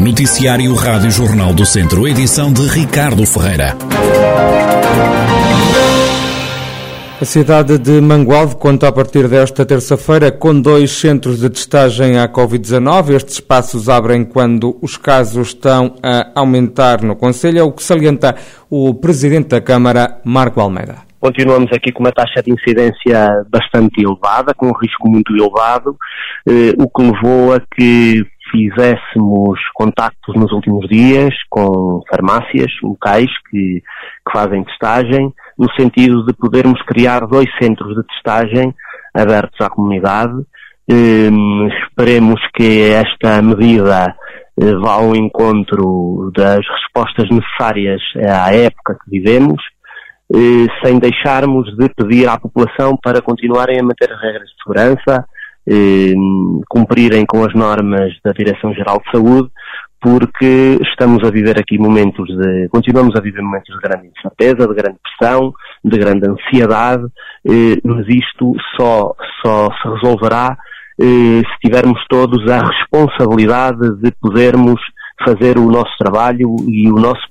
Noticiário Rádio Jornal do Centro, edição de Ricardo Ferreira. A cidade de Mangualde conta a partir desta terça-feira com dois centros de testagem à Covid-19. Estes espaços abrem quando os casos estão a aumentar no Conselho, é o que salienta o Presidente da Câmara, Marco Almeida. Continuamos aqui com uma taxa de incidência bastante elevada, com um risco muito elevado, eh, o que levou a que fizéssemos contactos nos últimos dias com farmácias locais que, que fazem testagem, no sentido de podermos criar dois centros de testagem abertos à comunidade. Um, esperemos que esta medida uh, vá ao encontro das respostas necessárias à época que vivemos, uh, sem deixarmos de pedir à população para continuarem a manter as regras de segurança, uh, cumprirem com as normas da Direção-Geral de Saúde, porque estamos a viver aqui momentos de, continuamos a viver momentos de grande incerteza, de grande pressão, de grande ansiedade, eh, mas isto só, só se resolverá eh, se tivermos todos a responsabilidade de podermos fazer o nosso trabalho e o nosso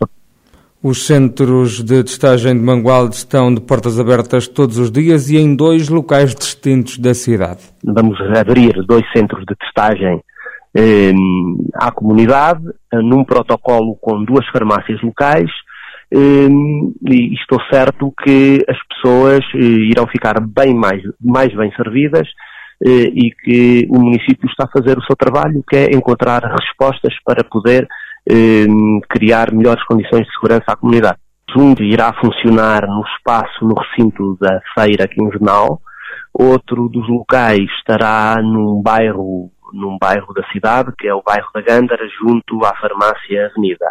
os centros de testagem de Mangualde estão de portas abertas todos os dias e em dois locais distintos da cidade. Vamos abrir dois centros de testagem eh, à comunidade, num protocolo com duas farmácias locais, eh, e estou certo que as pessoas eh, irão ficar bem mais, mais bem servidas e que o município está a fazer o seu trabalho, que é encontrar respostas para poder criar melhores condições de segurança à comunidade. Um irá funcionar no espaço, no recinto da feira quinzenal, outro dos locais estará num bairro num bairro da cidade, que é o bairro da Gândara, junto à farmácia Avenida.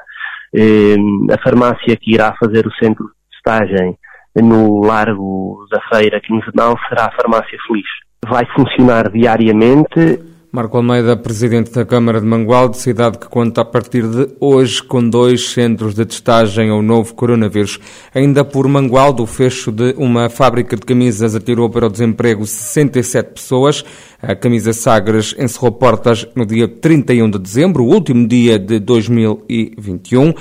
Ehm, a farmácia que irá fazer o centro de testagem no Largo da Feira quinzenal será a Farmácia Feliz. Vai funcionar diariamente Marco Almeida, presidente da Câmara de Mangualde, cidade que conta a partir de hoje com dois centros de testagem ao novo coronavírus. Ainda por Mangualde, o fecho de uma fábrica de camisas atirou para o desemprego 67 pessoas. A camisa Sagres encerrou portas no dia 31 de dezembro, o último dia de 2021.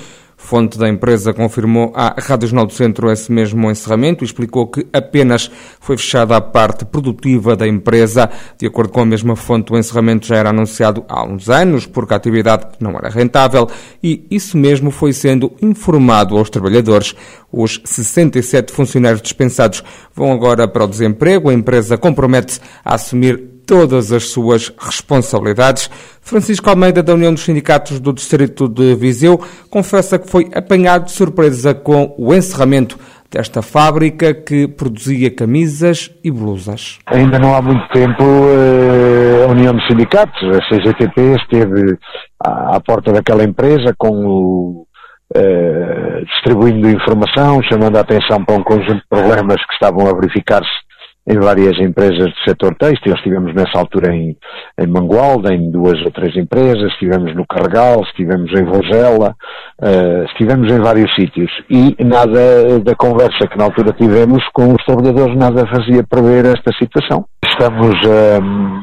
Fonte da empresa confirmou à Rádio Jornal do Centro esse mesmo encerramento e explicou que apenas foi fechada a parte produtiva da empresa. De acordo com a mesma fonte, o encerramento já era anunciado há uns anos, porque a atividade não era rentável e isso mesmo foi sendo informado aos trabalhadores. Os 67 funcionários dispensados vão agora para o desemprego. A empresa compromete-se a assumir todas as suas responsabilidades. Francisco Almeida, da União dos Sindicatos do Distrito de Viseu, confessa que foi apanhado de surpresa com o encerramento desta fábrica que produzia camisas e blusas. Ainda não há muito tempo eh, a União dos Sindicatos, a CGTP, esteve à porta daquela empresa com o Uh, distribuindo informação, chamando a atenção para um conjunto de problemas que estavam a verificar-se em várias empresas do setor têxtil. Estivemos nessa altura em, em Mangualda, em duas ou três empresas, estivemos no Carregal, estivemos em Vozela, uh, estivemos em vários sítios. E nada da conversa que na altura tivemos com os trabalhadores, nada fazia prever esta situação. Estamos um,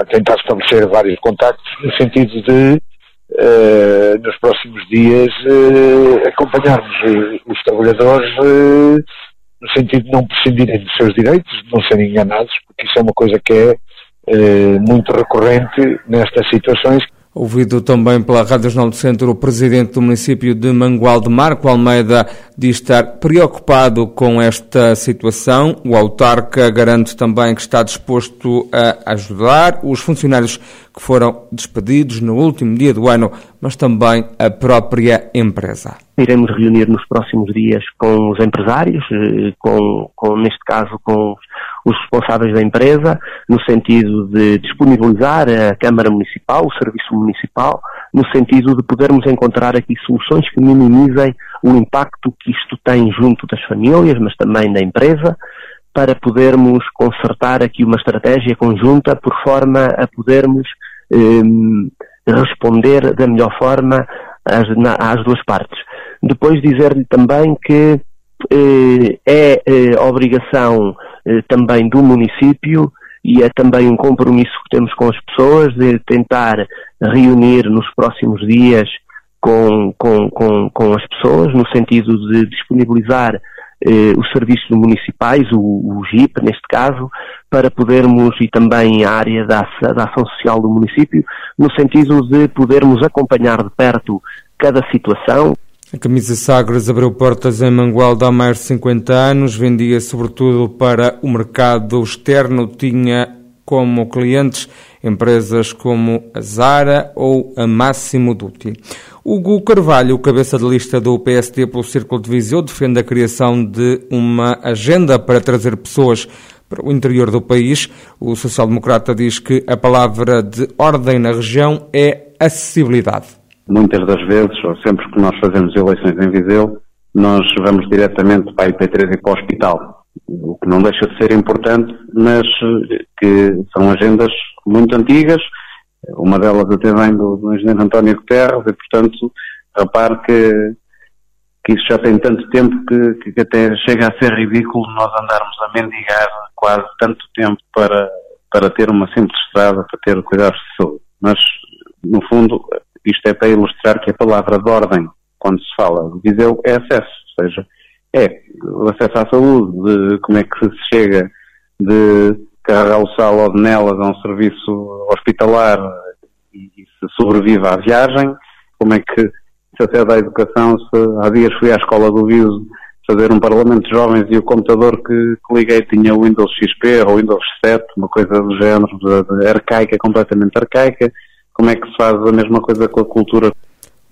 a tentar estabelecer vários contactos no sentido de Uh, nos próximos dias uh, acompanharmos uh, os trabalhadores no sentido de não prescindirem dos seus direitos, de não serem enganados, porque isso é uma coisa que é eh, muito recorrente nestas situações. Ouvido também pela Rádio Jornal do Centro, o presidente do município de Mangualde, Marco Almeida, diz estar preocupado com esta situação. O autarca garante também que está disposto a ajudar os funcionários que foram despedidos no último dia do ano, mas também a própria empresa. Iremos reunir nos próximos dias com os empresários, eh, com, com neste caso com os responsáveis da empresa, no sentido de disponibilizar a Câmara Municipal, o Serviço Municipal, no sentido de podermos encontrar aqui soluções que minimizem o impacto que isto tem junto das famílias, mas também da empresa, para podermos consertar aqui uma estratégia conjunta por forma a podermos eh, responder da melhor forma às, na, às duas partes. Depois dizer-lhe também que eh, é eh, obrigação eh, também do município e é também um compromisso que temos com as pessoas de tentar reunir nos próximos dias com, com, com, com as pessoas, no sentido de disponibilizar eh, os serviços municipais, o, o GIP neste caso, para podermos, e também a área da, da ação social do município, no sentido de podermos acompanhar de perto cada situação. A camisa Sagres abriu portas em Mangualde há mais de 50 anos, vendia sobretudo para o mercado externo, tinha como clientes empresas como a Zara ou a Máximo Dutti. Hugo Carvalho, cabeça de lista do PSD pelo Círculo de Viseu, defende a criação de uma agenda para trazer pessoas para o interior do país. O social-democrata diz que a palavra de ordem na região é acessibilidade. Muitas das vezes, ou sempre que nós fazemos eleições em Viseu, nós vamos diretamente para a IP3 e para o hospital. O que não deixa de ser importante, mas que são agendas muito antigas, uma delas até vem do, do engenheiro António Guterres e, portanto, repare que, que isso já tem tanto tempo que, que até chega a ser ridículo nós andarmos a mendigar quase tanto tempo para, para ter uma simples estrada, para ter cuidados de saúde. Mas, no fundo, isto é para ilustrar que a palavra de ordem, quando se fala de Viseu, é acesso, ou seja, é o acesso à saúde, de como é que se chega de carregar o ou nelas a um serviço hospitalar e, e se sobrevive à viagem, como é que se acede à educação, se há dias fui à escola do Viso fazer um parlamento de jovens e o computador que, que liguei tinha o Windows XP ou Windows 7, uma coisa do género, de, de arcaica, completamente arcaica, como é que se faz a mesma coisa com a cultura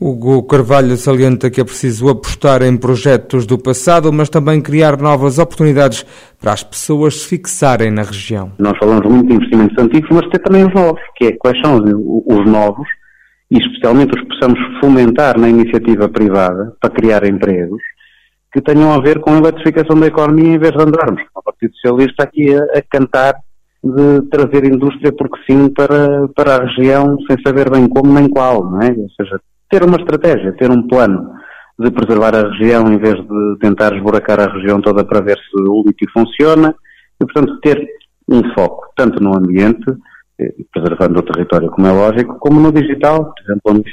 Hugo Carvalho salienta que é preciso apostar em projetos do passado, mas também criar novas oportunidades para as pessoas se fixarem na região. Nós falamos muito de investimentos antigos, mas tem também os novos, que é quais são os novos, e especialmente os possamos fomentar na iniciativa privada para criar empregos, que tenham a ver com a eletrificação da economia em vez de andarmos o Partido Socialista aqui a, a cantar de trazer indústria porque sim para, para a região sem saber bem como nem qual, não é? Ou seja, ter uma estratégia, ter um plano de preservar a região em vez de tentar esburacar a região toda para ver se o lítio funciona e, portanto, ter um foco tanto no ambiente, eh, preservando o território, como é lógico, como no digital, por exemplo,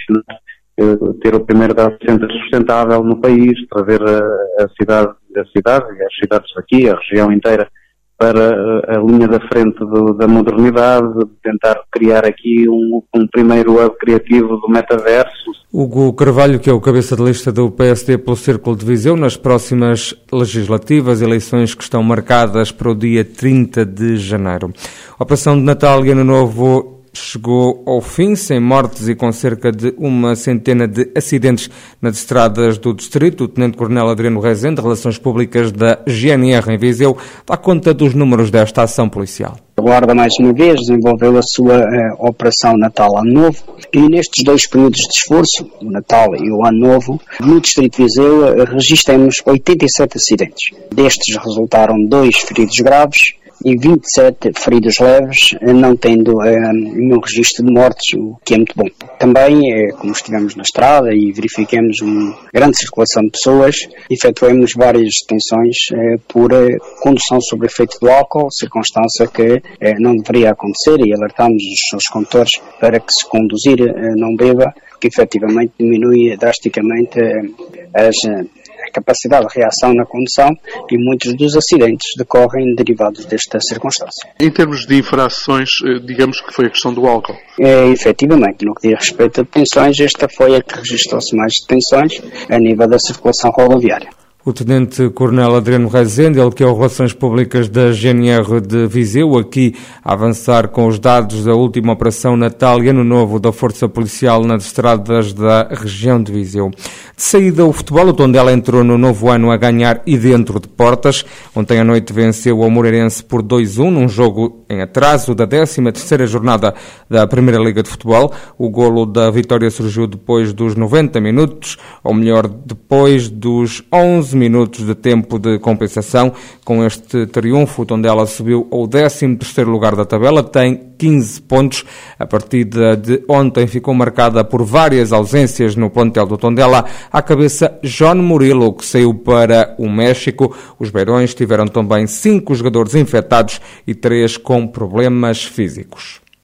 eh, ter o primeiro data center sustentável no país, trazer a, a cidade, a cidade as cidades aqui, a região inteira, para a linha da frente do, da modernidade, tentar criar aqui um, um primeiro hub criativo do metaverso. Hugo Carvalho, que é o cabeça de lista do PSD pelo Círculo de Viseu, nas próximas legislativas, eleições que estão marcadas para o dia 30 de janeiro. A Operação de Natal e Ano Novo chegou ao fim, sem mortes e com cerca de uma centena de acidentes nas estradas do distrito. O Tenente-Coronel Adriano Rezende, Relações Públicas da GNR em Viseu, dá conta dos números desta ação policial. A Guarda, mais uma vez, desenvolveu a sua uh, Operação Natal Ano Novo e nestes dois períodos de esforço, o Natal e o Ano Novo, no Distrito de Viseu uh, registramos 87 acidentes. Destes resultaram dois feridos graves e 27 feridos leves, não tendo eh, nenhum registro de mortes, o que é muito bom. Também, eh, como estivemos na estrada e verificamos uma grande circulação de pessoas, efetuamos várias detenções eh, por eh, condução sob efeito do álcool, circunstância que eh, não deveria acontecer e alertamos os seus condutores para que se conduzir eh, não beba, que efetivamente diminui drasticamente as capacidade de reação na condução e muitos dos acidentes decorrem derivados desta circunstância. Em termos de infrações, eh, digamos que foi a questão do álcool? É, efetivamente, no que diz respeito a detenções, esta foi a que registrou-se mais detenções a nível da circulação rodoviária. O Tenente Coronel Adriano Rezende, ele que é o Relações Públicas da GNR de Viseu, aqui a avançar com os dados da última Operação Natal e Ano Novo da Força Policial nas estradas da região de Viseu. De saída o futebol, o Tondela entrou no novo ano a ganhar e dentro de portas. Ontem à noite venceu o Moreirense por 2-1, num jogo em atraso da 13ª jornada da Primeira Liga de Futebol. O golo da vitória surgiu depois dos 90 minutos, ou melhor, depois dos 11 minutos de tempo de compensação. Com este triunfo, o Tondela subiu ao 13º lugar da tabela, tem 15 pontos. A partida de ontem ficou marcada por várias ausências no plantel do Tondela. À cabeça, John Murilo, que saiu para o México. Os Beirões tiveram também cinco jogadores infectados e três com problemas físicos.